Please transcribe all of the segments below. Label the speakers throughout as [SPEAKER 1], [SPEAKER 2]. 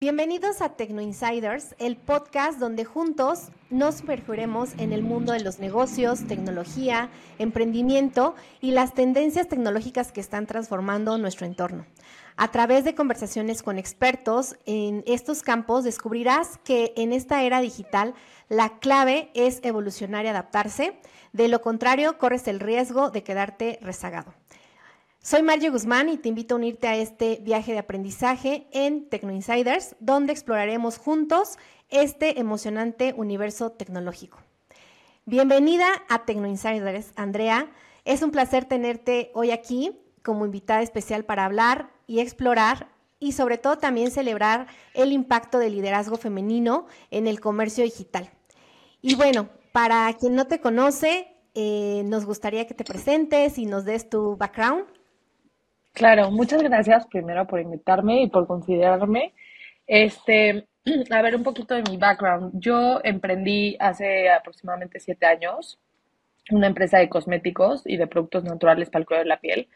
[SPEAKER 1] Bienvenidos a Tecno Insiders, el podcast donde juntos nos sumergiremos en el mundo de los negocios, tecnología, emprendimiento y las tendencias tecnológicas que están transformando nuestro entorno. A través de conversaciones con expertos en estos campos descubrirás que en esta era digital la clave es evolucionar y adaptarse. De lo contrario, corres el riesgo de quedarte rezagado. Soy Margie Guzmán y te invito a unirte a este viaje de aprendizaje en Tecno Insiders, donde exploraremos juntos este emocionante universo tecnológico. Bienvenida a Tecno Insiders, Andrea. Es un placer tenerte hoy aquí como invitada especial para hablar y explorar y sobre todo también celebrar el impacto del liderazgo femenino en el comercio digital. Y bueno, para quien no te conoce, eh, nos gustaría que te presentes y nos des tu background.
[SPEAKER 2] Claro, muchas gracias primero por invitarme y por considerarme. Este, a ver un poquito de mi background. Yo emprendí hace aproximadamente siete años una empresa de cosméticos y de productos naturales para el cuidado de la piel.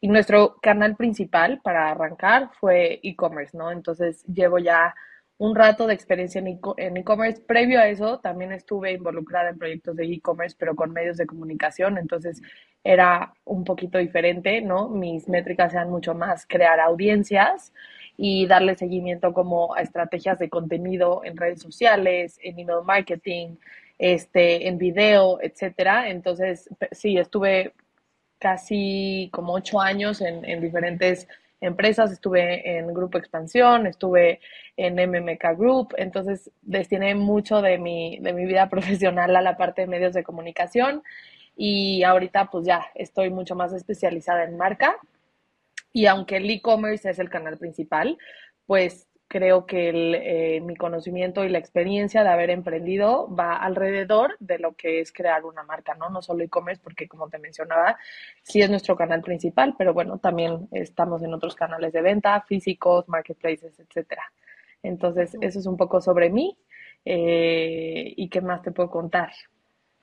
[SPEAKER 2] Y nuestro canal principal para arrancar fue e-commerce, ¿no? Entonces llevo ya un rato de experiencia en e-commerce. Previo a eso, también estuve involucrada en proyectos de e-commerce, pero con medios de comunicación, entonces era un poquito diferente, ¿no? Mis métricas eran mucho más crear audiencias y darle seguimiento como a estrategias de contenido en redes sociales, en email marketing, este, en video, etcétera. Entonces, sí, estuve casi como ocho años en, en diferentes empresas, estuve en Grupo Expansión, estuve en MMK Group, entonces destiné mucho de mi, de mi vida profesional a la parte de medios de comunicación y ahorita pues ya estoy mucho más especializada en marca. Y aunque el e-commerce es el canal principal, pues creo que eh, mi conocimiento y la experiencia de haber emprendido va alrededor de lo que es crear una marca, ¿no? No solo e-commerce, porque como te mencionaba, sí es nuestro canal principal, pero bueno, también estamos en otros canales de venta, físicos, marketplaces, etcétera. Entonces, eso es un poco sobre mí. Eh, ¿Y qué más te puedo contar?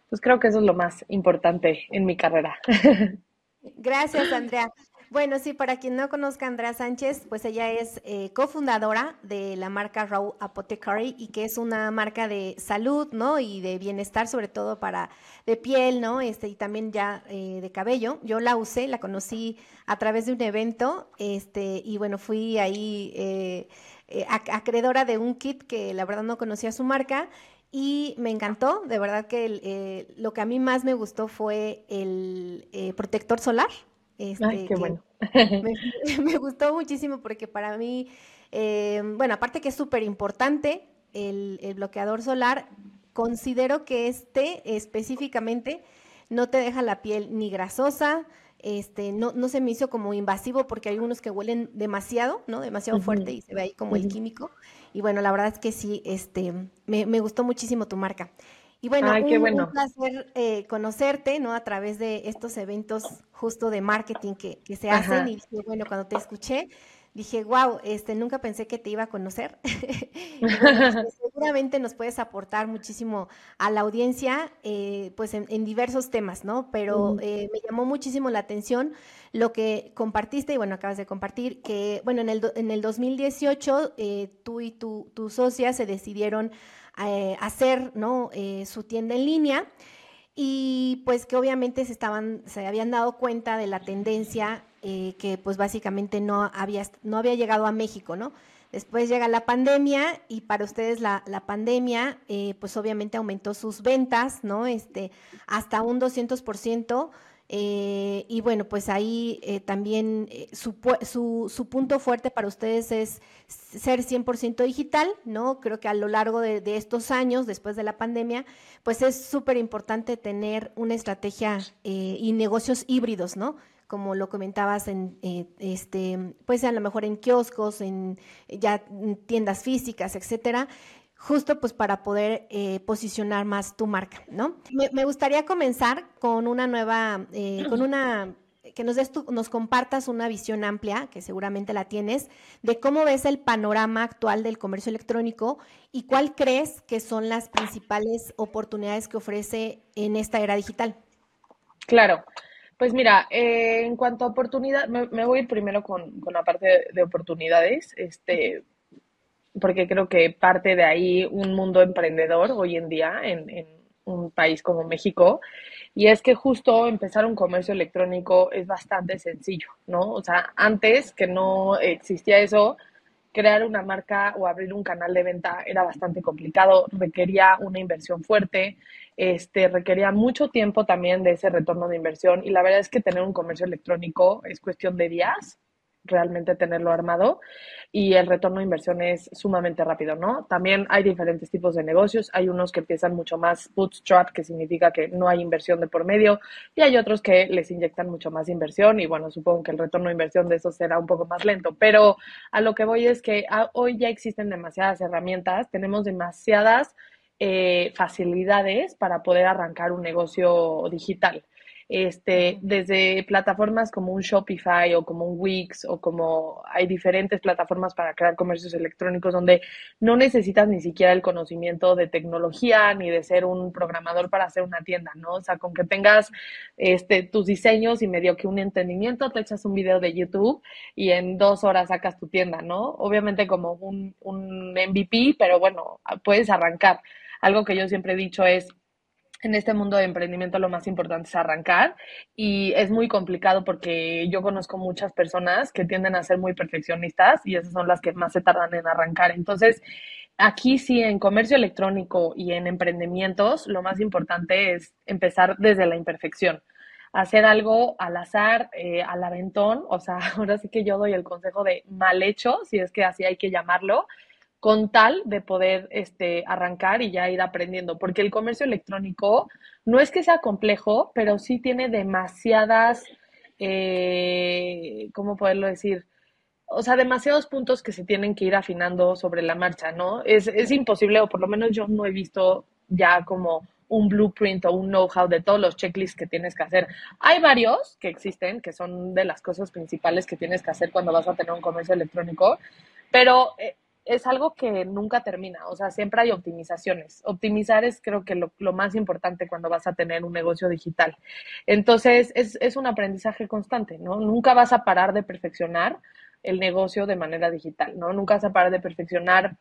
[SPEAKER 2] Pues creo que eso es lo más importante en mi carrera.
[SPEAKER 1] Gracias, Andrea. Bueno, sí, para quien no conozca Andrea Sánchez, pues ella es eh, cofundadora de la marca Raw Apothecary y que es una marca de salud, ¿no? Y de bienestar, sobre todo para de piel, ¿no? Este, y también ya eh, de cabello. Yo la usé, la conocí a través de un evento, este, y bueno, fui ahí eh, acreedora de un kit que la verdad no conocía su marca y me encantó, de verdad que lo que a mí más me gustó fue el protector solar,
[SPEAKER 2] este, qué bueno.
[SPEAKER 1] Me, gustó muchísimo porque para mí, eh, bueno, aparte que es súper importante el, bloqueador solar, considero que este específicamente no te deja la piel ni grasosa, este, no, no se me hizo como invasivo porque hay unos que huelen demasiado, ¿no? Demasiado fuerte y se ve ahí como el químico. Y bueno, la verdad es que sí, este, me, me gustó muchísimo tu marca. Y bueno, un, placer eh, conocerte, ¿no? A través de estos eventos justo de marketing que, que se hacen. Y dije, bueno, cuando te escuché, dije, wow, este, nunca pensé que te iba a conocer. Pues, seguramente nos puedes aportar muchísimo a la audiencia, eh, pues en, diversos temas, ¿no? Pero eh, me llamó muchísimo la atención lo que compartiste, y bueno, acabas de compartir, que, bueno, en el, en el 2018 tú y tu, tu socia se decidieron eh, hacer ¿no? Eh, su tienda en línea y pues que obviamente se, estaban, se habían dado cuenta de la tendencia eh, que pues básicamente no había, no había llegado a México, ¿no? Después llega la pandemia y para ustedes la, la pandemia pues obviamente aumentó sus ventas, ¿no? Este, hasta un 200%. Eh, y bueno, pues ahí eh, también eh, su, su, punto fuerte para ustedes es ser 100% digital, ¿no? Creo que a lo largo de, estos años, después de la pandemia, pues es súper importante tener una estrategia y negocios híbridos, ¿no? Como lo comentabas en, este, pues a lo mejor en kioscos, en ya tiendas físicas, etcétera, justo pues para poder eh, posicionar más tu marca, ¿no? Me, gustaría comenzar con una nueva, eh, con una, que nos, des nos compartas una visión amplia, que seguramente la tienes, de cómo ves el panorama actual del comercio electrónico y cuál crees que son las principales oportunidades que ofrece en esta era digital.
[SPEAKER 2] Claro. Pues mira, eh, en cuanto a oportunidad, me, voy primero con, con la parte de, de oportunidades. Este, porque creo que parte de ahí un mundo emprendedor hoy en día en, en un país como México. Y es que justo empezar un comercio electrónico es bastante sencillo, ¿no? O sea, antes que no existía eso, crear una marca o abrir un canal de venta era bastante complicado, requería una inversión fuerte, este, requería mucho tiempo también de ese retorno de inversión y la verdad es que tener un comercio electrónico es cuestión de días realmente tenerlo armado y el retorno de inversión es sumamente rápido, ¿no? También hay diferentes tipos de negocios, hay unos que empiezan mucho más bootstrap, que significa que no hay inversión de por medio, y hay otros que les inyectan mucho más inversión y bueno, supongo que el retorno de inversión de eso será un poco más lento, pero a lo que voy es que ah, hoy ya existen demasiadas herramientas, tenemos demasiadas eh, facilidades para poder arrancar un negocio digital este, desde plataformas como un Shopify o como un Wix o como hay diferentes plataformas para crear comercios electrónicos donde no necesitas ni siquiera el conocimiento de tecnología ni de ser un programador para hacer una tienda, ¿no? O sea, con que tengas este, tus diseños y medio que un entendimiento, te echas un video de YouTube y en dos horas sacas tu tienda, ¿no? Obviamente como un, un MVP, pero bueno, puedes arrancar. Algo que yo siempre he dicho es, en este mundo de emprendimiento lo más importante es arrancar y es muy complicado porque yo conozco muchas personas que tienden a ser muy perfeccionistas y esas son las que más se tardan en arrancar. Entonces, aquí sí, en comercio electrónico y en emprendimientos, lo más importante es empezar desde la imperfección. Hacer algo al azar, eh, al aventón, o sea, ahora sí que yo doy el consejo de mal hecho, si es que así hay que llamarlo, con tal de poder este, arrancar y ya ir aprendiendo, porque el comercio electrónico no es que sea complejo, pero sí tiene demasiadas, eh, ¿cómo poderlo decir? O sea, demasiados puntos que se tienen que ir afinando sobre la marcha, ¿no? Es, es imposible, o por lo menos yo no he visto ya como un blueprint o un know-how de todos los checklists que tienes que hacer. Hay varios que existen, que son de las cosas principales que tienes que hacer cuando vas a tener un comercio electrónico, pero eh, es algo que nunca termina, o sea, siempre hay optimizaciones. Optimizar es creo que lo, más importante cuando vas a tener un negocio digital. Entonces, es, es, un aprendizaje constante, ¿no? Nunca vas a parar de perfeccionar el negocio de manera digital, ¿no? Nunca vas a parar de perfeccionar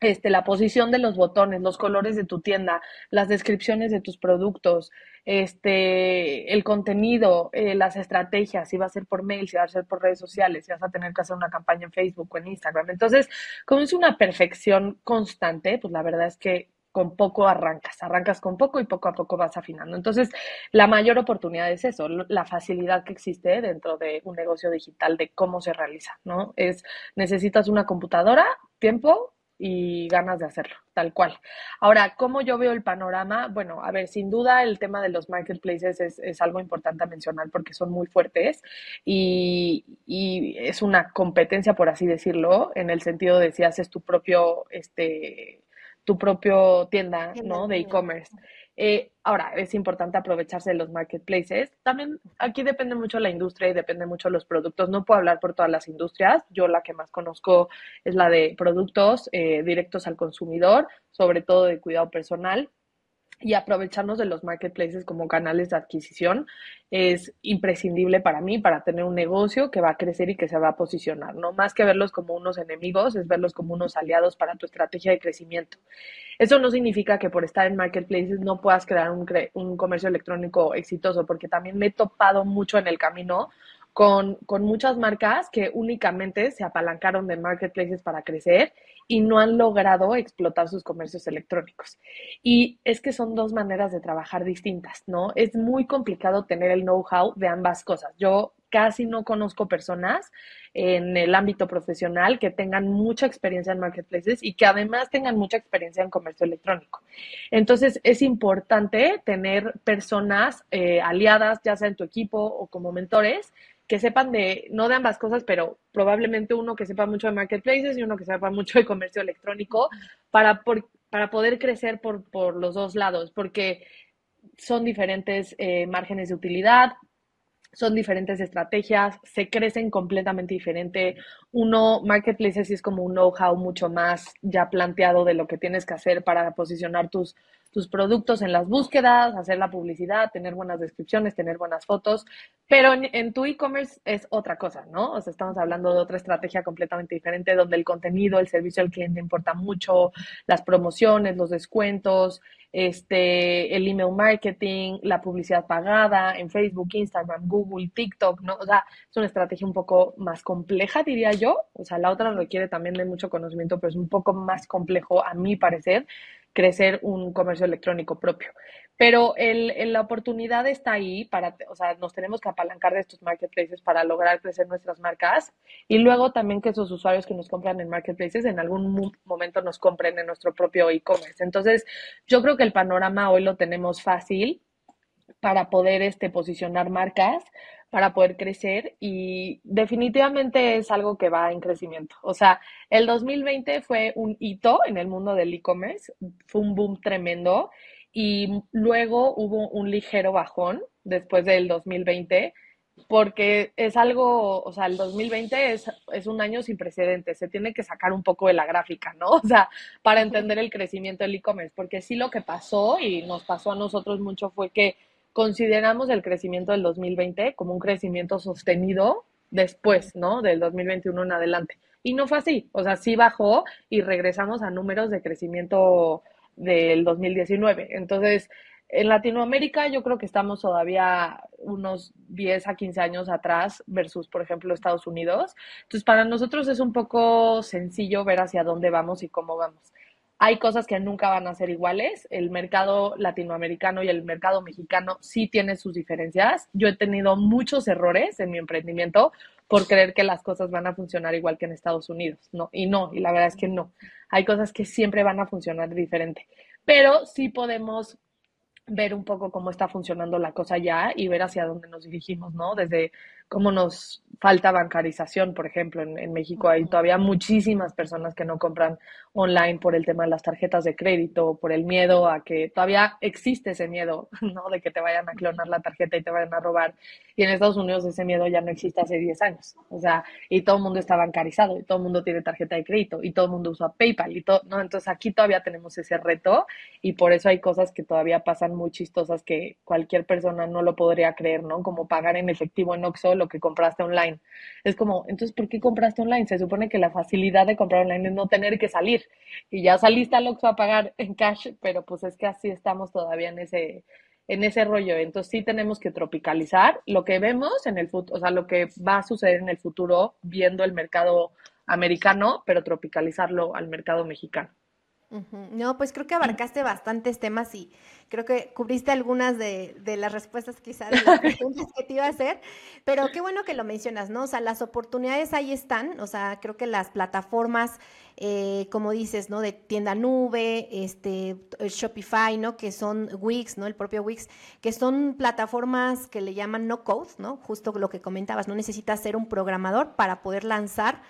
[SPEAKER 2] este, la posición de los botones, los colores de tu tienda, las descripciones de tus productos, este, el contenido, eh, las estrategias, si va a ser por mail, si va a ser por redes sociales, si vas a tener que hacer una campaña en Facebook o en Instagram. Entonces, como es una perfección constante, pues la verdad es que con poco arrancas, arrancas con poco y poco a poco vas afinando. Entonces, la mayor oportunidad es eso, la facilidad que existe dentro de un negocio digital de cómo se realiza, ¿no? Es, necesitas una computadora, tiempo y ganas de hacerlo, tal cual. Ahora, ¿cómo yo veo el panorama? Bueno, a ver, sin duda el tema de los marketplaces es, es algo importante a mencionar porque son muy fuertes y, y, es una competencia, por así decirlo, en el sentido de si haces tu propio, este, tu propio tienda, ¿no? De e-commerce. Eh, ahora, es importante aprovecharse de los marketplaces. También aquí depende mucho la industria y depende mucho los productos. No puedo hablar por todas las industrias. Yo la que más conozco es la de productos eh, directos al consumidor, sobre todo de cuidado personal y aprovecharnos de los marketplaces como canales de adquisición es imprescindible para mí para tener un negocio que va a crecer y que se va a posicionar, ¿no? Más que verlos como unos enemigos, es verlos como unos aliados para tu estrategia de crecimiento. Eso no significa que por estar en marketplaces no puedas crear un, un comercio electrónico exitoso, porque también me he topado mucho en el camino con, con, muchas marcas que únicamente se apalancaron de marketplaces para crecer y no han logrado explotar sus comercios electrónicos. Y es que son dos maneras de trabajar distintas, ¿no? Es muy complicado tener el know-how de ambas cosas. Yo casi no conozco personas en el ámbito profesional que tengan mucha experiencia en marketplaces y que además tengan mucha experiencia en comercio electrónico. Entonces, es importante tener personas eh, aliadas, ya sea en tu equipo o como mentores, que sepan de, no de ambas cosas, pero probablemente uno que sepa mucho de marketplaces y uno que sepa mucho de comercio electrónico para, para poder crecer por, por, los dos lados, porque son diferentes eh, márgenes de utilidad, son diferentes estrategias, se crecen completamente diferente. Uno, marketplaces es como un know-how mucho más ya planteado de lo que tienes que hacer para posicionar tus, tus productos en las búsquedas, hacer la publicidad, tener buenas descripciones, tener buenas fotos, pero en, tu e-commerce es otra cosa, ¿no? O sea, estamos hablando de otra estrategia completamente diferente donde el contenido, el servicio al cliente importa mucho, las promociones, los descuentos, este, el email marketing, la publicidad pagada en Facebook, Instagram, Google, TikTok, ¿no? O sea, es una estrategia un poco más compleja, diría yo. O sea, la otra requiere también de mucho conocimiento, pero es un poco más complejo, a mi parecer, crecer un comercio electrónico propio. Pero el, la oportunidad está ahí para, o sea, nos tenemos que apalancar de estos marketplaces para lograr crecer nuestras marcas y luego también que esos usuarios que nos compran en marketplaces en algún momento nos compren en nuestro propio e-commerce. Entonces, yo creo que el panorama hoy lo tenemos fácil para poder este, posicionar marcas, para poder crecer y definitivamente es algo que va en crecimiento. O sea, el 2020 fue un hito en el mundo del e-commerce, fue un boom tremendo y luego hubo un ligero bajón después del 2020 porque es algo, o sea, el 2020 es, es un año sin precedentes, se tiene que sacar un poco de la gráfica, ¿no? O sea, para entender el crecimiento del e-commerce, porque sí lo que pasó y nos pasó a nosotros mucho fue que consideramos el crecimiento del 2020 como un crecimiento sostenido después, ¿no? Del 2021 en adelante. Y no fue así, o sea, sí bajó y regresamos a números de crecimiento del 2019. Entonces, en Latinoamérica yo creo que estamos todavía unos 10 a 15 años atrás versus, por ejemplo, Estados Unidos. Entonces, para nosotros es un poco sencillo ver hacia dónde vamos y cómo vamos. Hay cosas que nunca van a ser iguales. El mercado latinoamericano y el mercado mexicano sí tienen sus diferencias. Yo he tenido muchos errores en mi emprendimiento por creer que las cosas van a funcionar igual que en Estados Unidos. No, y no, y la verdad es que no. Hay cosas que siempre van a funcionar diferente. Pero sí podemos ver un poco cómo está funcionando la cosa ya y ver hacia dónde nos dirigimos, ¿no? Desde cómo nos falta bancarización, por ejemplo, en, México hay todavía muchísimas personas que no compran online por el tema de las tarjetas de crédito, por el miedo a que todavía existe ese miedo, ¿no? De que te vayan a clonar la tarjeta y te vayan a robar. Y en Estados Unidos ese miedo ya no existe hace 10 años. O sea, y todo el mundo está bancarizado, y todo el mundo tiene tarjeta de crédito, y todo el mundo usa PayPal, y todo, ¿no? Entonces aquí todavía tenemos ese reto, y por eso hay cosas que todavía pasan muy chistosas que cualquier persona no lo podría creer, ¿no? Como pagar en efectivo en Oxxo lo que compraste online. Es como, entonces, ¿por qué compraste online? Se supone que la facilidad de comprar online es no tener que salir. Y ya saliste al Oxxo a pagar en cash, pero pues es que así estamos todavía en ese en ese rollo. Entonces sí tenemos que tropicalizar lo que vemos en el futuro, o sea, lo que va a suceder en el futuro viendo el mercado americano, pero tropicalizarlo al mercado mexicano.
[SPEAKER 1] No, pues creo que abarcaste bastantes temas y creo que cubriste algunas de, las respuestas quizás de las preguntas que te iba a hacer, pero qué bueno que lo mencionas, ¿no? O sea, las oportunidades ahí están, o sea, creo que las plataformas, eh, como dices, ¿no? De tienda nube, este, Shopify, ¿no? Que son Wix, ¿no? El propio Wix, que son plataformas que le llaman no code, ¿no? Justo lo que comentabas, no necesitas ser un programador para poder lanzar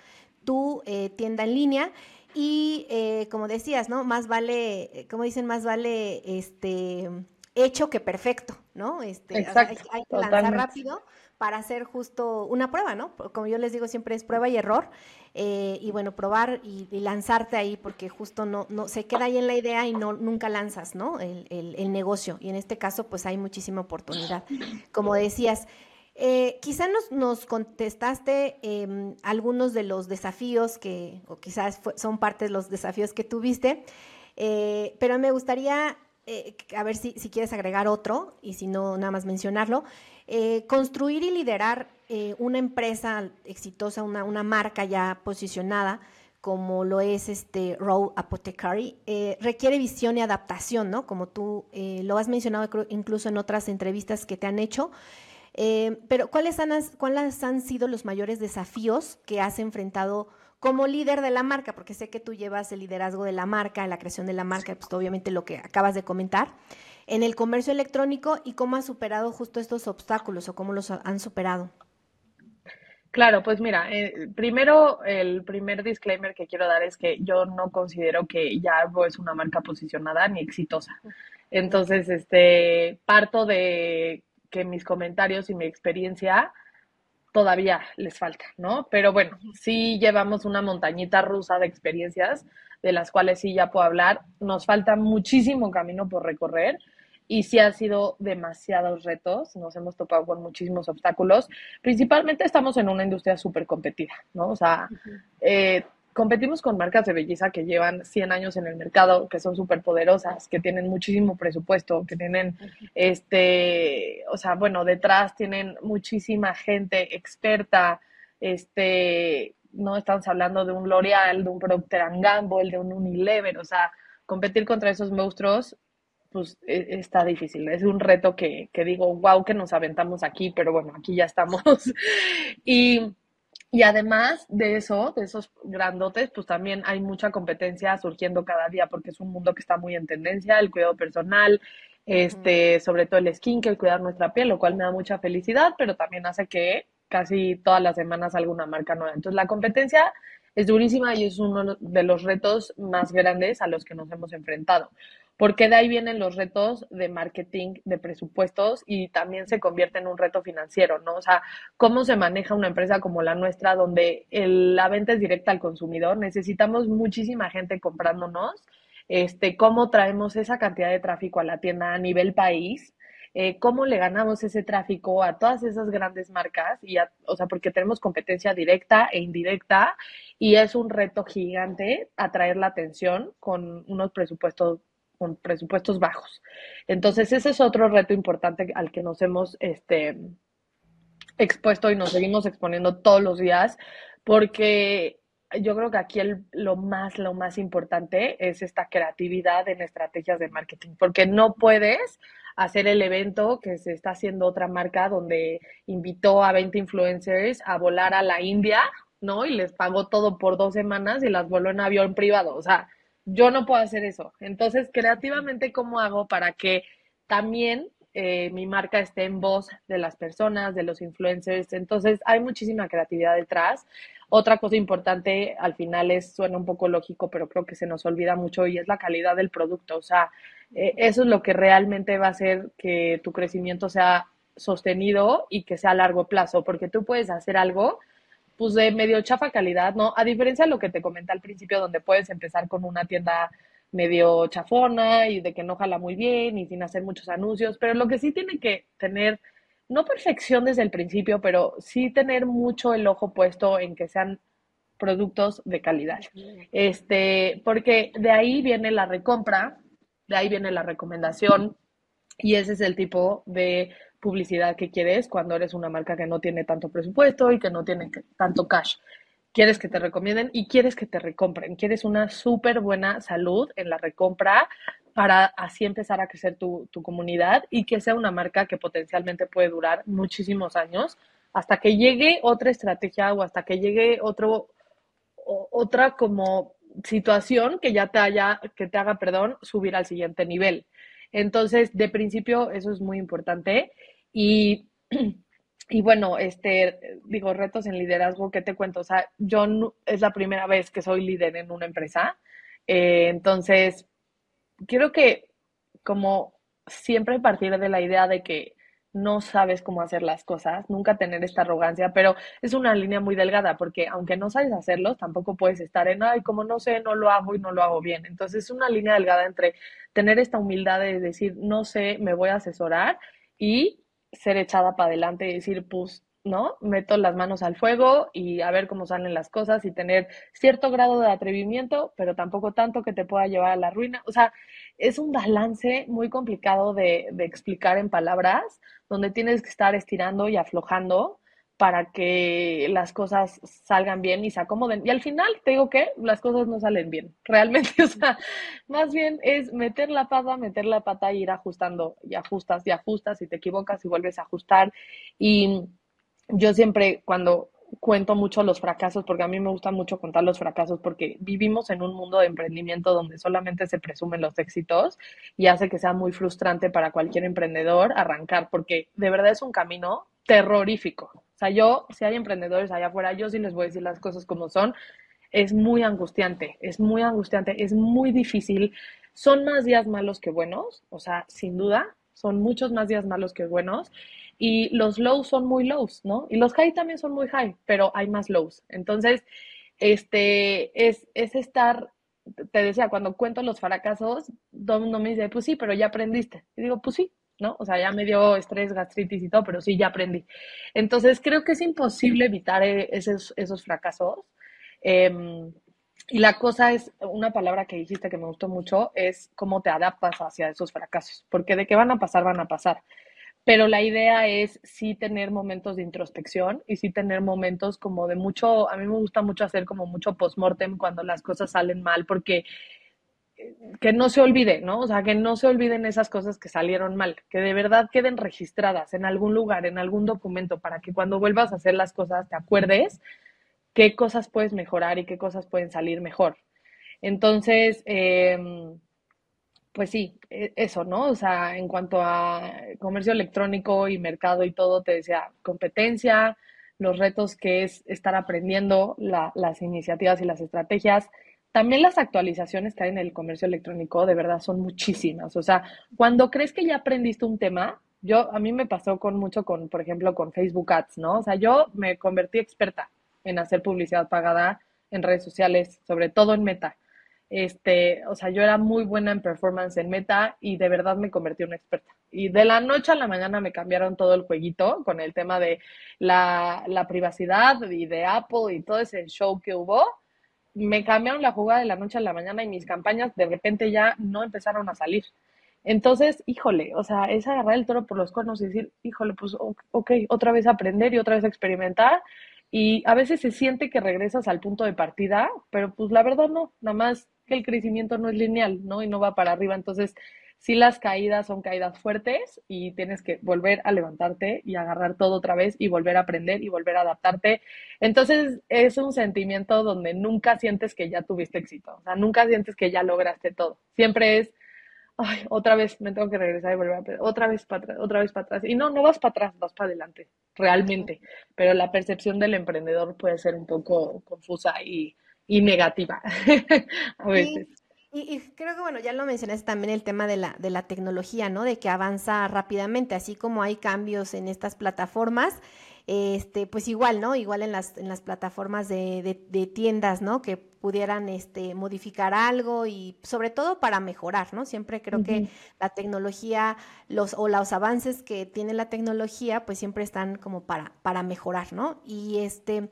[SPEAKER 1] tu eh, tienda en línea y eh, como decías, ¿no? Más vale, eh, como dicen, más vale este hecho que perfecto, ¿no? Este, hay, que lanzar rápido para hacer justo una prueba, ¿no? Como yo les digo, siempre es prueba y error. Eh, y bueno, probar y, lanzarte ahí, porque justo no, no se queda ahí en la idea y no nunca lanzas, ¿no? El, el, el negocio. Y en este caso, pues hay muchísima oportunidad. Como decías, eh, quizá nos, nos contestaste em, algunos de los desafíos que, o quizás son parte de los desafíos que tuviste, eh, pero me gustaría, eh, a ver si, si, quieres agregar otro, y si no, nada más mencionarlo, construir y liderar una empresa exitosa, una, una, marca ya posicionada, como lo es este Row Apothecary, requiere visión y adaptación, ¿no? Como tú lo has mencionado incluso en otras entrevistas que te han hecho. Eh, pero ¿cuáles han, ¿cuáles han sido los mayores desafíos que has enfrentado como líder de la marca? Porque sé que tú llevas el liderazgo de la marca, la creación de la marca, pues obviamente lo que acabas de comentar, en el comercio electrónico y cómo has superado justo estos obstáculos o cómo los han superado.
[SPEAKER 2] Claro, pues mira, eh, primero el primer disclaimer que quiero dar es que yo no considero que Yarbo es una marca posicionada ni exitosa. Entonces, este, parto de que mis comentarios y mi experiencia todavía les falta, ¿no? Pero bueno, sí llevamos una montañita rusa de experiencias de las cuales sí ya puedo hablar. Nos falta muchísimo camino por recorrer y sí ha sido demasiados retos, nos hemos topado con muchísimos obstáculos. Principalmente estamos en una industria súper competida, ¿no? O sea, eh, competimos con marcas de belleza que llevan 100 años en el mercado, que son súper poderosas, que tienen muchísimo presupuesto, que tienen, este, o sea, bueno, detrás tienen muchísima gente experta, este, no estamos hablando de un L'Oreal, de un Procter Gamble, de un Unilever, o sea, competir contra esos monstruos pues e, está difícil. Es un reto que, que, digo, wow, que nos aventamos aquí, pero bueno, aquí ya estamos. y, y además de eso, de esos grandotes, pues también hay mucha competencia surgiendo cada día, porque es un mundo que está muy en tendencia, el cuidado personal, este, sobre todo el skin, que el cuidar nuestra piel, lo cual me da mucha felicidad, pero también hace que casi todas las semanas alguna marca nueva. Entonces la competencia es durísima y es uno de los retos más grandes a los que nos hemos enfrentado porque de ahí vienen los retos de marketing, de presupuestos y también se convierte en un reto financiero, ¿no? O sea, cómo se maneja una empresa como la nuestra, donde la venta es directa al consumidor, necesitamos muchísima gente comprándonos, este, cómo traemos esa cantidad de tráfico a la tienda a nivel país, eh, cómo le ganamos ese tráfico a todas esas grandes marcas, y o sea, porque tenemos competencia directa e indirecta, y es un reto gigante atraer la atención con unos presupuestos con presupuestos bajos. Entonces, ese es otro reto importante al que nos hemos este, expuesto y nos seguimos exponiendo todos los días, porque yo creo que aquí lo más, lo más importante es esta creatividad en estrategias de marketing, porque no puedes hacer el evento que se está haciendo otra marca donde invitó a 20 influencers a volar a la India, ¿no? Y les pagó todo por dos semanas y las voló en avión privado. O sea, yo no puedo hacer eso. Entonces, creativamente, ¿cómo hago para que también eh, mi marca esté en voz de las personas, de los influencers? Entonces, hay muchísima creatividad detrás. Otra cosa importante, al final es, suena un poco lógico, pero creo que se nos olvida mucho y es la calidad del producto. O sea, eh, eso es lo que realmente va a hacer que tu crecimiento sea sostenido y que sea a largo plazo, porque tú puedes hacer algo pues de medio chafa calidad, ¿no? A diferencia de lo que te comenté al principio, donde puedes empezar con una tienda medio chafona y de que no jala muy bien y sin hacer muchos anuncios, pero lo que sí tiene que tener, no perfección desde el principio, pero sí tener mucho el ojo puesto en que sean productos de calidad. Este, porque de ahí viene la recompra, de ahí viene la recomendación y ese es el tipo de publicidad que quieres cuando eres una marca que no tiene tanto presupuesto y que no tiene tanto cash. Quieres que te recomienden y quieres que te recompren. Quieres una súper buena salud en la recompra para así empezar a crecer tu, tu, comunidad y que sea una marca que potencialmente puede durar muchísimos años hasta que llegue otra estrategia o hasta que llegue otro, otra como situación que ya te haya, que te haga, perdón, subir al siguiente nivel. Entonces, de principio, eso es muy importante. Y, y bueno, este, digo, retos en liderazgo, ¿qué te cuento? O sea, yo es la primera vez que soy líder en una empresa. Eh, entonces, quiero que como siempre partir de la idea de que no sabes cómo hacer las cosas, nunca tener esta arrogancia, pero es una línea muy delgada porque aunque no sabes hacerlo, tampoco puedes estar en, ay, como no sé, no lo hago y no lo hago bien. Entonces es una línea delgada entre tener esta humildad de decir, no sé, me voy a asesorar y ser echada para adelante y decir, pues, ¿no? Meto las manos al fuego y a ver cómo salen las cosas y tener cierto grado de atrevimiento, pero tampoco tanto que te pueda llevar a la ruina. O sea, es un balance muy complicado de, explicar en palabras, donde tienes que estar estirando y aflojando para que las cosas salgan bien y se acomoden. Y al final te digo que las cosas no salen bien, realmente. O sea, más bien es meter la pata, meter la pata y ir ajustando y ajustas y ajustas y te equivocas y vuelves a ajustar. Y yo siempre cuando cuento mucho los fracasos, porque a mí me gusta mucho contar los fracasos, porque vivimos en un mundo de emprendimiento donde solamente se presumen los éxitos y hace que sea muy frustrante para cualquier emprendedor arrancar, porque de verdad es un camino terrorífico. O sea, yo, si hay emprendedores allá afuera, yo sí les voy a decir las cosas como son. Es muy angustiante, es muy angustiante, es muy difícil. Son más días malos que buenos, o sea, sin duda, son muchos más días malos que buenos y los lows son muy lows, ¿no? Y los high también son muy high, pero hay más lows. Entonces, este, es, es estar te decía, cuando cuento los fracasos, mundo me dice, pues sí, pero ya aprendiste. Y digo, pues sí, ¿no? O sea, ya me dio estrés, gastritis y todo, pero sí, ya aprendí. Entonces, creo que es imposible evitar eh, esos, esos fracasos. Em, y la cosa es, una palabra que dijiste que me gustó mucho, es cómo te adaptas hacia esos fracasos, porque de qué van a pasar, van a pasar. Pero la idea es sí tener momentos de introspección y sí tener momentos como de mucho, a mí me gusta mucho hacer como mucho postmortem cuando las cosas salen mal, porque eh, que no se olvide, ¿no? O sea, que no se olviden esas cosas que salieron mal, que de verdad queden registradas en algún lugar, en algún documento, para que cuando vuelvas a hacer las cosas te acuerdes qué cosas puedes mejorar y qué cosas pueden salir mejor. Entonces, em, pues sí, e, eso, ¿no? O sea, en cuanto a comercio electrónico y mercado y todo, te decía, competencia, los retos que es estar aprendiendo, las iniciativas y las estrategias. También las actualizaciones que hay en el comercio electrónico, de verdad, son muchísimas. O sea, cuando crees que ya aprendiste un tema, yo, a mí me pasó con mucho con, por ejemplo, con Facebook Ads, ¿no? O sea, yo me convertí experta en hacer publicidad pagada en redes sociales, sobre todo en Meta. Este, o sea, yo era muy buena en performance en Meta y de verdad me convertí en una experta. Y de la noche a la mañana me cambiaron todo el jueguito con el tema de la, la privacidad y de Apple y todo ese show que hubo. Me cambiaron la jugada de la noche a la mañana y mis campañas de repente ya no empezaron a salir. Entonces, híjole, o sea, es agarrar el toro por los cuernos y decir, híjole, pues ok, otra vez aprender y otra vez experimentar y a veces se siente que regresas al punto de partida, pero pues la verdad no, nada más que el crecimiento no es lineal, ¿no? Y no va para arriba, entonces sí las caídas son caídas fuertes y tienes que volver a levantarte y agarrar todo otra vez y volver a aprender y volver a adaptarte. Entonces es un sentimiento donde nunca sientes que ya tuviste éxito, o sea, nunca sientes que ya lograste todo. Siempre es ay, otra vez me tengo que regresar y volver a otra vez para atrás, otra vez para atrás. Y no, no vas para atrás, vas para adelante, realmente. Pero la percepción del emprendedor puede ser un poco confusa y, negativa a veces.
[SPEAKER 1] Y, creo que, bueno, ya lo mencionaste también el tema de la, de la tecnología, ¿no? De que avanza rápidamente, así como hay cambios en estas plataformas, este, pues igual, ¿no? Igual en las, en las plataformas de, de, tiendas, ¿no? Que pudieran este, modificar algo y sobre todo para mejorar, ¿no? Siempre creo que la tecnología los, o los avances que tiene la tecnología, pues siempre están como para, para mejorar, ¿no? Y este,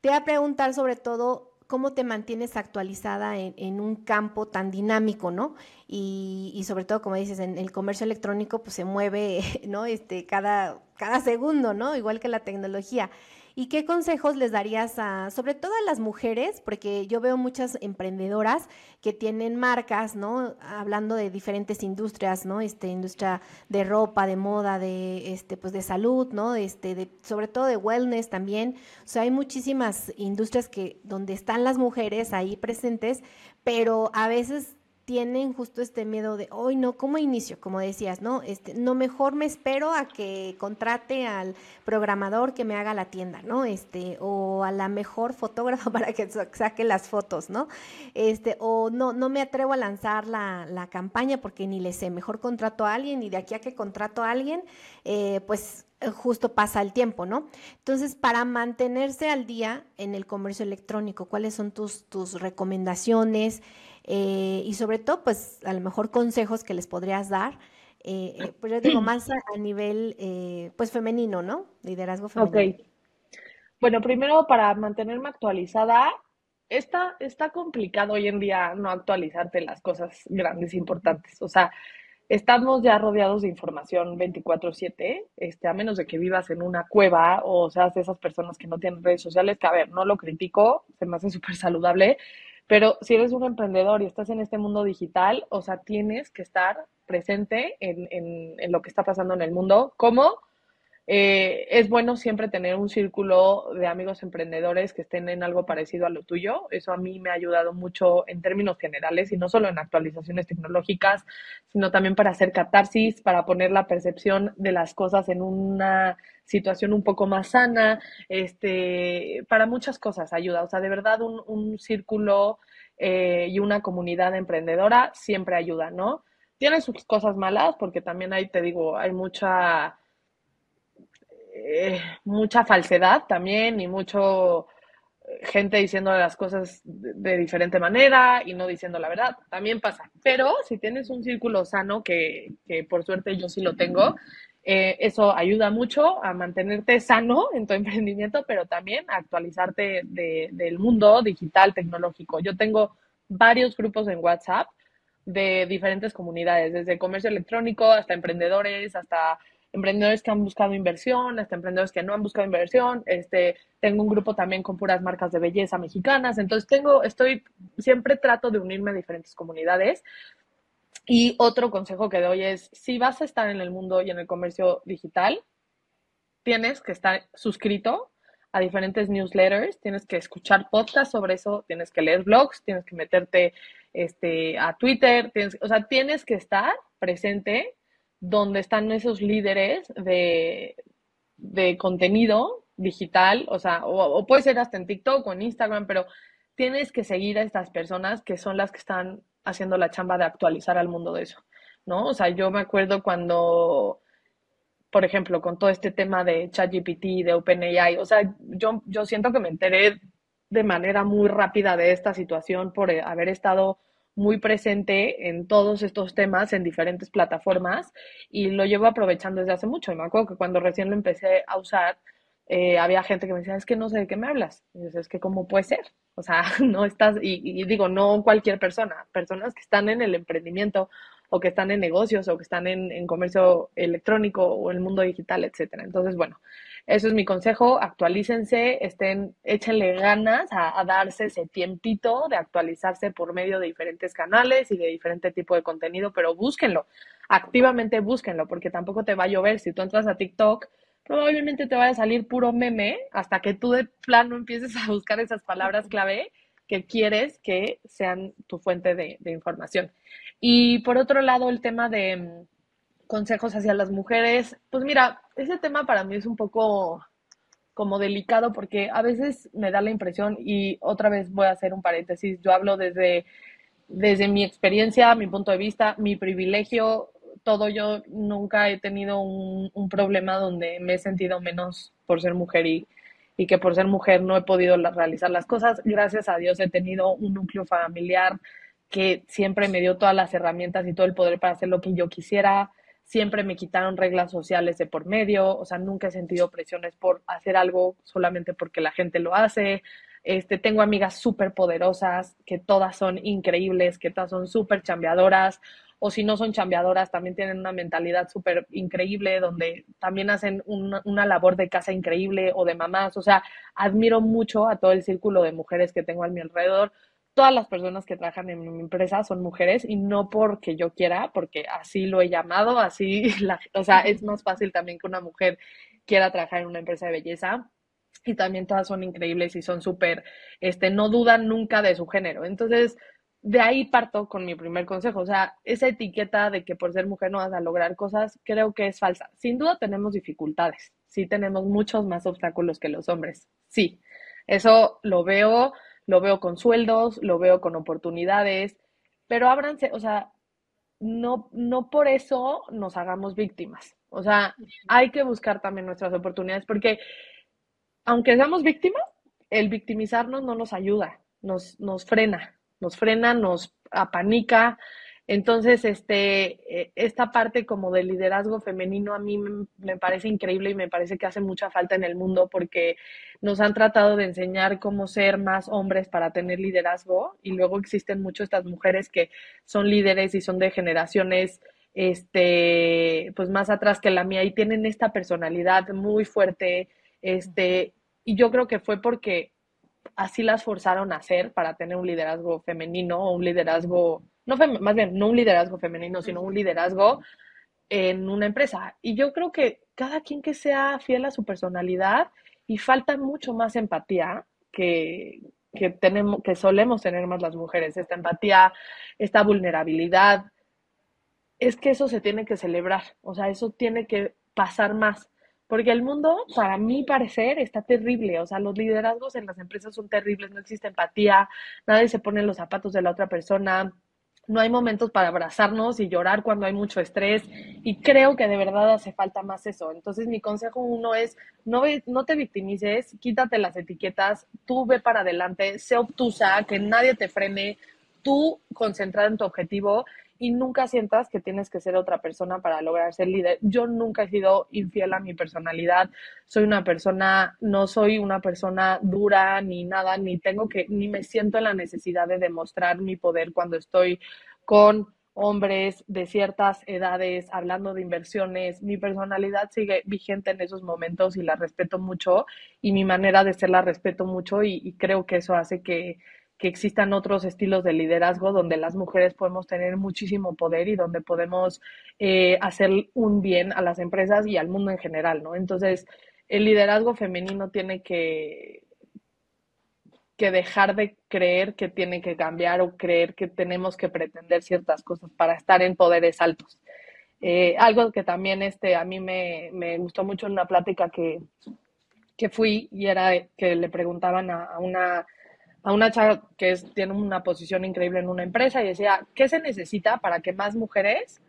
[SPEAKER 1] te voy a preguntar sobre todo cómo te mantienes actualizada en, un campo tan dinámico, ¿no? Y, sobre todo, como dices, en el comercio electrónico, pues se mueve, ¿no? Este, cada, cada segundo, ¿no? Igual que la tecnología. ¿Y qué consejos les darías a, sobre todo a las mujeres? Porque yo veo muchas emprendedoras que tienen marcas, ¿no? Hablando de diferentes industrias, ¿no? Este, industria de ropa, de moda, de, este, pues de salud, ¿no? Este, de, sobre todo de wellness también. O sea, hay muchísimas industrias que, donde están las mujeres ahí presentes, pero a veces tienen justo este miedo de, hoy no, ¿cómo inicio? Como decías, ¿no? Este, no mejor me espero a que contrate al programador que me haga la tienda, ¿no? Este, o a la mejor fotógrafa para que saque las fotos, ¿no? Este, o no, no me atrevo a lanzar la, la campaña porque ni le sé, mejor contrato a alguien y de aquí a que contrato a alguien, eh, pues justo pasa el tiempo, ¿no? Entonces, para mantenerse al día en el comercio electrónico, ¿cuáles son tus, tus recomendaciones? Eh, y sobre todo, pues a lo mejor consejos que les podrías dar, eh, eh, pues yo digo más a, nivel, pues femenino, ¿no? Liderazgo femenino. Ok.
[SPEAKER 2] Bueno, primero para mantenerme actualizada, está, está complicado hoy en día no actualizarte las cosas grandes e importantes. O sea, estamos ya rodeados de información 24/7, este, a menos de que vivas en una cueva o seas de esas personas que no tienen redes sociales, que a ver, no lo critico, se me hace súper saludable, pero si eres un emprendedor y estás en este mundo digital, o sea, tienes que estar presente en, en, lo que está pasando en el mundo. ¿Cómo? Eh, es bueno siempre tener un círculo de amigos emprendedores que estén en algo parecido a lo tuyo. Eso a mí me ha ayudado mucho en términos generales y no solo en actualizaciones tecnológicas, sino también para hacer catarsis, para poner la percepción de las cosas en una situación un poco más sana, este, para muchas cosas ayuda. O sea, de verdad un, un círculo eh, y una comunidad emprendedora siempre ayuda, ¿no? Tiene sus cosas malas porque también hay, te digo, hay mucha, eh, mucha falsedad también y mucho gente diciendo las cosas de, diferente manera y no diciendo la verdad, también pasa. Pero si tienes un círculo sano, que, que por suerte yo sí lo tengo, eh, eso ayuda mucho a mantenerte sano en tu emprendimiento, pero también a actualizarte del mundo digital, tecnológico. Yo tengo varios grupos en WhatsApp de diferentes comunidades, desde comercio electrónico hasta emprendedores, hasta emprendedores que han buscado inversión, hasta emprendedores que no han buscado inversión. Este, tengo un grupo también con puras marcas de belleza mexicanas. Entonces tengo, estoy, siempre trato de unirme a diferentes comunidades. Y otro consejo que doy es, si vas a estar en el mundo y en el comercio digital, tienes que estar suscrito a diferentes newsletters, tienes que escuchar podcasts sobre eso, tienes que leer blogs, tienes que meterte este, a Twitter, tienes, o sea, tienes que estar presente donde están esos líderes de, contenido digital, o sea, o, puede ser hasta en TikTok o en Instagram, pero tienes que seguir a estas personas que son las que están haciendo la chamba de actualizar al mundo de eso, ¿no? O sea, yo me acuerdo cuando, por ejemplo, con todo este tema de ChatGPT, de OpenAI, o sea, yo, yo siento que me enteré de manera muy rápida de esta situación por haber estado muy presente en todos estos temas en diferentes plataformas y lo llevo aprovechando desde hace mucho. Y me acuerdo que cuando recién lo empecé a usar, eh, había gente que me decía, es que no sé de qué me hablas. Y yo, es que cómo puede ser. O sea, no estás, y, digo, no cualquier persona, personas que están en el emprendimiento o que están en negocios o que están en, en comercio electrónico o el mundo digital, etcétera. Entonces, bueno, eso es mi consejo, actualícense, estén, échenle ganas a, darse ese tiempito de actualizarse por medio de diferentes canales y de diferente tipo de contenido, pero búsquenlo, activamente búsquenlo, porque tampoco te va a llover. Si tú entras a TikTok, probablemente te vaya a salir puro meme hasta que tú de plano empieces a buscar esas palabras clave que quieres que sean tu fuente de información. Y por otro lado, el tema de consejos hacia las mujeres, pues mira, ese tema para mí es un poco como delicado porque a veces me da la impresión y otra vez voy a hacer un paréntesis, yo hablo desde, desde mi experiencia, mi punto de vista, mi privilegio, todo yo nunca he tenido un, un problema donde me he sentido menos por ser mujer y, y que por ser mujer no he podido realizar las cosas. Gracias a Dios he tenido un núcleo familiar que siempre me dio todas las herramientas y todo el poder para hacer lo que yo quisiera siempre me quitaron reglas sociales de por medio, o sea, nunca he sentido presiones por hacer algo solamente porque la gente lo hace. Este, tengo amigas súper poderosas, que todas son increíbles, que todas son súper chambeadoras, o si no son chambeadoras, también tienen una mentalidad súper increíble, donde también hacen una, una labor de casa increíble o de mamás. O sea, admiro mucho a todo el círculo de mujeres que tengo a mi alrededor, todas las personas que trabajan en mi empresa son mujeres y no porque yo quiera, porque así lo he llamado, así, la, o sea, es más fácil también que una mujer quiera trabajar en una empresa de belleza y también todas son increíbles y son súper, este, no dudan nunca de su género. Entonces, de ahí parto con mi primer consejo. O sea, esa etiqueta de que por ser mujer no vas a lograr cosas, creo que es falsa. Sin duda tenemos dificultades, sí tenemos muchos más obstáculos que los hombres, sí. Eso lo veo lo veo con sueldos, lo veo con oportunidades, pero ábranse, o sea, no, no por eso nos hagamos víctimas. O sea, hay que buscar también nuestras oportunidades, porque aunque seamos víctimas, el victimizarnos no nos ayuda, nos, nos frena, nos frena, nos apanica, entonces, este, eh, esta parte como del liderazgo femenino a mí me parece increíble y me parece que hace mucha falta en el mundo porque nos han tratado de enseñar cómo ser más hombres para tener liderazgo y luego existen mucho estas mujeres que son líderes y son de generaciones este pues más atrás que la mía y tienen esta personalidad muy fuerte este y yo creo que fue porque así las forzaron a hacer para tener un liderazgo femenino o un liderazgo no más bien, no un liderazgo femenino, sino un liderazgo en una empresa. Y yo creo que cada quien que sea fiel a su personalidad y falta mucho más empatía que, que, tenemos, que solemos tener más las mujeres, esta empatía, esta vulnerabilidad, es que eso se tiene que celebrar, o sea, eso tiene que pasar más, porque el mundo, para mi parecer, está terrible, o sea, los liderazgos en las empresas son terribles, no existe empatía, nadie se pone en los zapatos de la otra persona, no hay momentos para abrazarnos y llorar cuando hay mucho estrés y creo que de verdad hace falta más eso. Entonces mi consejo uno es no, no te victimices, quítate las etiquetas, tú ve para adelante, sé obtusa, que nadie te frene, tú concentrada en tu objetivo y nunca sientas que tienes que ser otra persona para lograr ser líder. Yo nunca he sido infiel a mi personalidad, soy una persona, no soy una persona dura ni nada, ni tengo que, ni me siento en la necesidad de demostrar mi poder cuando estoy con hombres de ciertas edades, hablando de inversiones. Mi personalidad sigue vigente en esos momentos y la respeto mucho y mi manera de ser la respeto mucho y, y creo que eso hace que, que existan otros estilos de liderazgo donde las mujeres podemos tener muchísimo poder y donde podemos eh, hacer un bien a las empresas y al mundo en general, ¿no? Entonces, el liderazgo femenino tiene que, que dejar de creer que tiene que cambiar o creer que tenemos que pretender ciertas cosas para estar en poderes altos. Eh, algo que también este, a mí me, me, gustó mucho en una plática que, que fui y era que le preguntaban a una a una chava que tiene una posición increíble en una empresa y decía, ¿qué se necesita para que más mujeres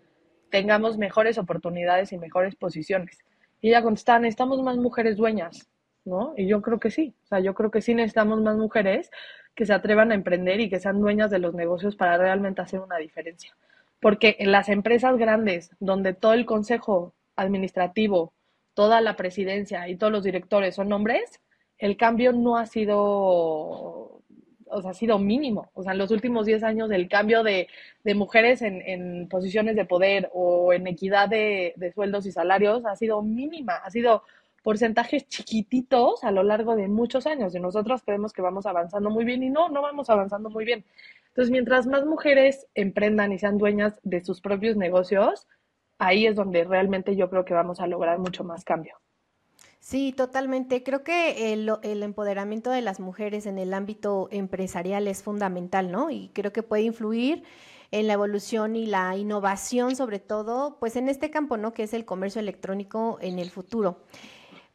[SPEAKER 2] tengamos mejores oportunidades y mejores posiciones? Y ella contestaba, necesitamos más mujeres dueñas, ¿no? Y yo creo que sí, o sea, yo creo que sí necesitamos más mujeres que se atrevan a emprender y que sean dueñas de los negocios para realmente hacer una diferencia. Porque en las empresas grandes, donde todo el consejo administrativo, toda la presidencia y todos los directores son hombres, el cambio no ha sido o sea, ha sido mínimo. O sea, en los últimos 10 años el cambio de, mujeres en, posiciones de poder o en equidad de, sueldos y salarios ha sido mínima, ha sido porcentajes chiquititos a lo largo de muchos años. Y nosotros creemos que vamos avanzando muy bien y no, no vamos avanzando muy bien. Entonces, mientras más mujeres emprendan y sean dueñas de sus propios negocios, ahí es donde realmente yo creo que vamos a lograr mucho más cambio.
[SPEAKER 1] Sí, totalmente. Creo que el, el, empoderamiento de las mujeres en el ámbito empresarial es fundamental, ¿no? Y creo que puede influir en la evolución y la innovación, sobre todo, pues en este campo, ¿no? Que es el comercio electrónico en el futuro.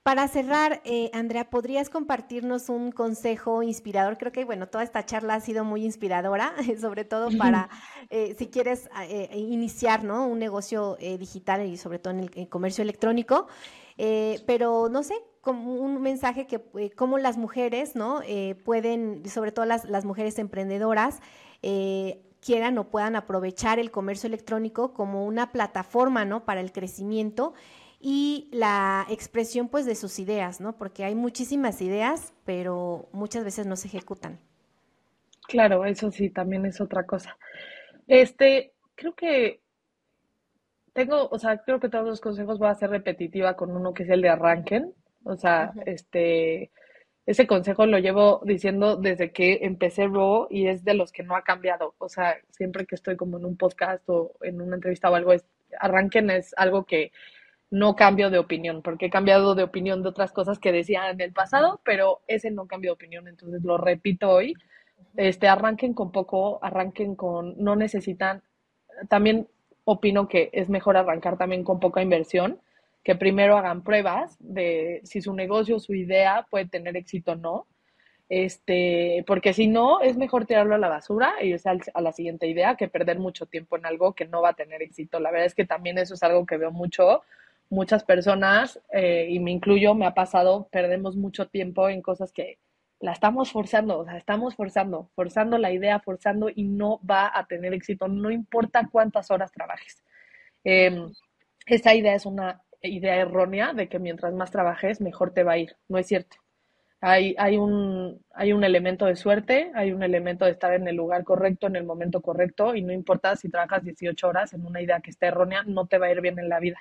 [SPEAKER 1] Para cerrar, eh, Andrea, ¿podrías compartirnos un consejo inspirador? Creo que, bueno, toda esta charla ha sido muy inspiradora, sobre todo para, eh, si quieres eh, iniciar, ¿no? Un negocio digital y sobre todo en el comercio electrónico. Eh, pero no sé, como un mensaje que eh, cómo las mujeres, ¿no? Eh, pueden, sobre todo las, las mujeres emprendedoras, quieran o puedan aprovechar el comercio electrónico como una plataforma, ¿no? Para el crecimiento y la expresión, pues, de sus ideas, ¿no? Porque hay muchísimas ideas, pero muchas veces no se ejecutan.
[SPEAKER 2] Claro, eso sí, también es otra cosa. Este, creo que tengo, o sea, creo que todos los consejos voy a ser repetitiva con uno que es el de arranquen. O sea, este, ese consejo lo llevo diciendo desde que empecé Raw y es de los que no ha cambiado. O sea, siempre que estoy como en un podcast o en una entrevista o algo, es, arranquen es algo que no cambio de opinión, porque he cambiado de opinión de otras cosas que decía en el pasado, pero ese no cambio de opinión, entonces lo repito hoy. Este, arranquen con poco, arranquen con, no necesitan, también opino que es mejor arrancar también con poca inversión, que primero hagan pruebas de si su negocio, su idea puede tener éxito o no. Este, porque si no, es mejor tirarlo a la basura y irse a la siguiente idea que perder mucho tiempo en algo que no va a tener éxito. La verdad es que también eso es algo que veo mucho. Muchas personas, eh, y me incluyo, me ha pasado, perdemos mucho tiempo en cosas que la estamos forzando, o sea, estamos forzando, forzando la idea, forzando y no va a tener éxito, no importa cuántas horas trabajes. Eh, esta idea es una idea errónea de que mientras más trabajes, mejor te va a ir. No es cierto. Hay, hay, un, hay un elemento de suerte, hay un elemento de estar en el lugar correcto, en el momento correcto, y no importa si trabajas 18 horas en una idea que está errónea, no te va a ir bien en la vida.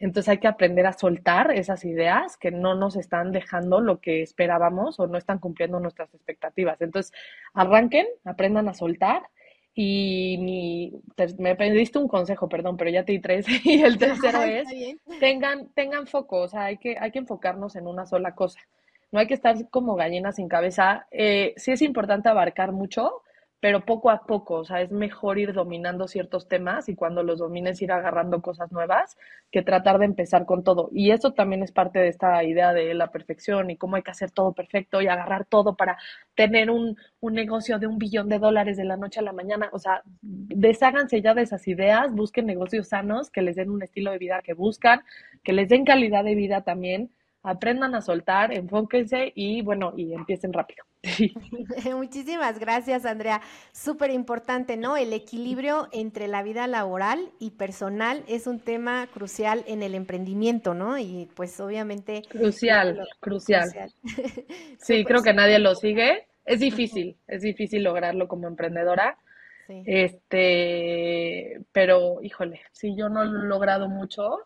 [SPEAKER 2] Entonces hay que aprender a soltar esas ideas que no nos están dejando lo que esperábamos o no están cumpliendo nuestras expectativas. Entonces arranquen, aprendan a soltar y me pediste un consejo, perdón, pero ya te di tres. Y el tercero es, tengan, tengan foco, o sea, hay que, hay que enfocarnos en una sola cosa. No hay que estar como gallinas sin cabeza. Eh, sí es importante abarcar mucho, pero poco a poco, o sea, es mejor ir dominando ciertos temas y cuando los domines ir agarrando cosas nuevas que tratar de empezar con todo. Y eso también es parte de esta idea de la perfección y cómo hay que hacer todo perfecto y agarrar todo para tener un, un negocio de un billón de dólares de la noche a la mañana. O sea, desháganse ya de esas ideas, busquen negocios sanos que les den un estilo de vida que buscan, que les den calidad de vida también aprendan a soltar, enfóquense y bueno, y empiecen rápido.
[SPEAKER 1] Muchísimas gracias, Andrea. Súper importante, ¿no? El equilibrio entre la vida laboral y personal es un tema crucial en el emprendimiento, ¿no? Y pues obviamente...
[SPEAKER 2] Crucial, crucial. sí, creo que nadie lo sigue. Es difícil, es difícil lograrlo como emprendedora. Este, pero híjole, si yo no lo he logrado mucho,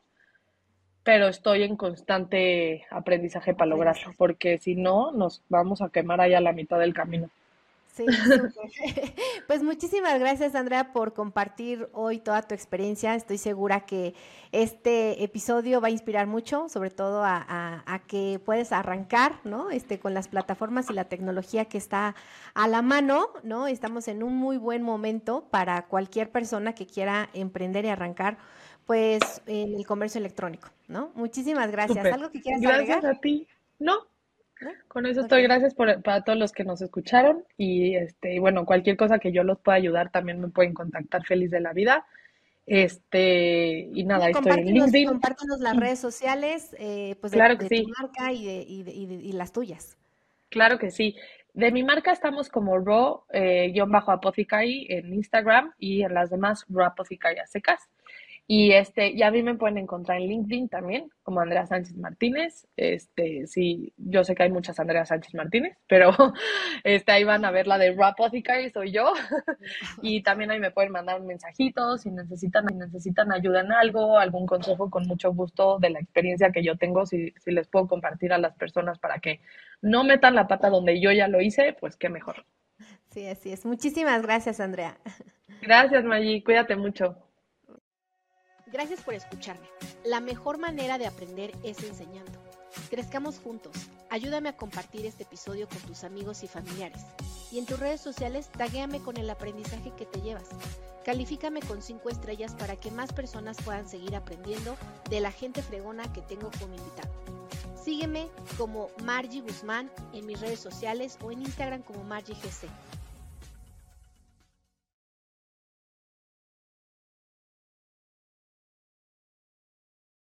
[SPEAKER 2] pero estoy en constante aprendizaje para lograrlo, porque si no, nos vamos a quemar allá a la mitad del camino.
[SPEAKER 1] Sí, pues muchísimas gracias Andrea por compartir hoy toda tu experiencia. Estoy segura que este episodio va a inspirar mucho, sobre todo a, que puedes arrancar, ¿no? Este, con las plataformas y la tecnología que está a la mano, ¿no? Estamos en un muy buen momento para cualquier persona que quiera emprender y arrancar pues en el comercio electrónico, ¿no? Muchísimas gracias. ¿Algo que quieras
[SPEAKER 2] Gracias a ti. No, con eso estoy. Gracias por, para todos los que nos escucharon y este y bueno, cualquier cosa que yo los pueda ayudar también me pueden contactar feliz de la vida. Este, y nada, estoy en LinkedIn.
[SPEAKER 1] Compártanos las redes sociales, eh, pues de, claro que tu marca y, de, y, y, las tuyas.
[SPEAKER 2] Claro que sí. De mi marca estamos como raw-apothecary eh, en Instagram y en las demás raw apothecary a secas. Y este, y a mí me pueden encontrar en LinkedIn también, como Andrea Sánchez Martínez. Este, sí, yo sé que hay muchas Andrea Sánchez Martínez, pero este, ahí van a ver la de y soy yo. y también ahí me pueden mandar un mensajito si necesitan, si necesitan ayuda en algo, algún consejo, con mucho gusto de la experiencia que yo tengo, si, si les puedo compartir a las personas para que no metan la pata donde yo ya lo hice, pues qué mejor.
[SPEAKER 1] Sí, así es. Muchísimas gracias, Andrea.
[SPEAKER 2] Gracias, Maggi. Cuídate mucho.
[SPEAKER 1] Gracias por escucharme. La mejor manera de aprender es enseñando. Crezcamos juntos. Ayúdame a compartir este episodio con tus amigos y familiares. Y en tus redes sociales, taguéame con el aprendizaje que te llevas. Califícame con 5 estrellas para que más personas puedan seguir aprendiendo de la gente fregona que tengo como invitado. Sígueme como Margie Guzmán en mis redes sociales o en Instagram como MargieGC.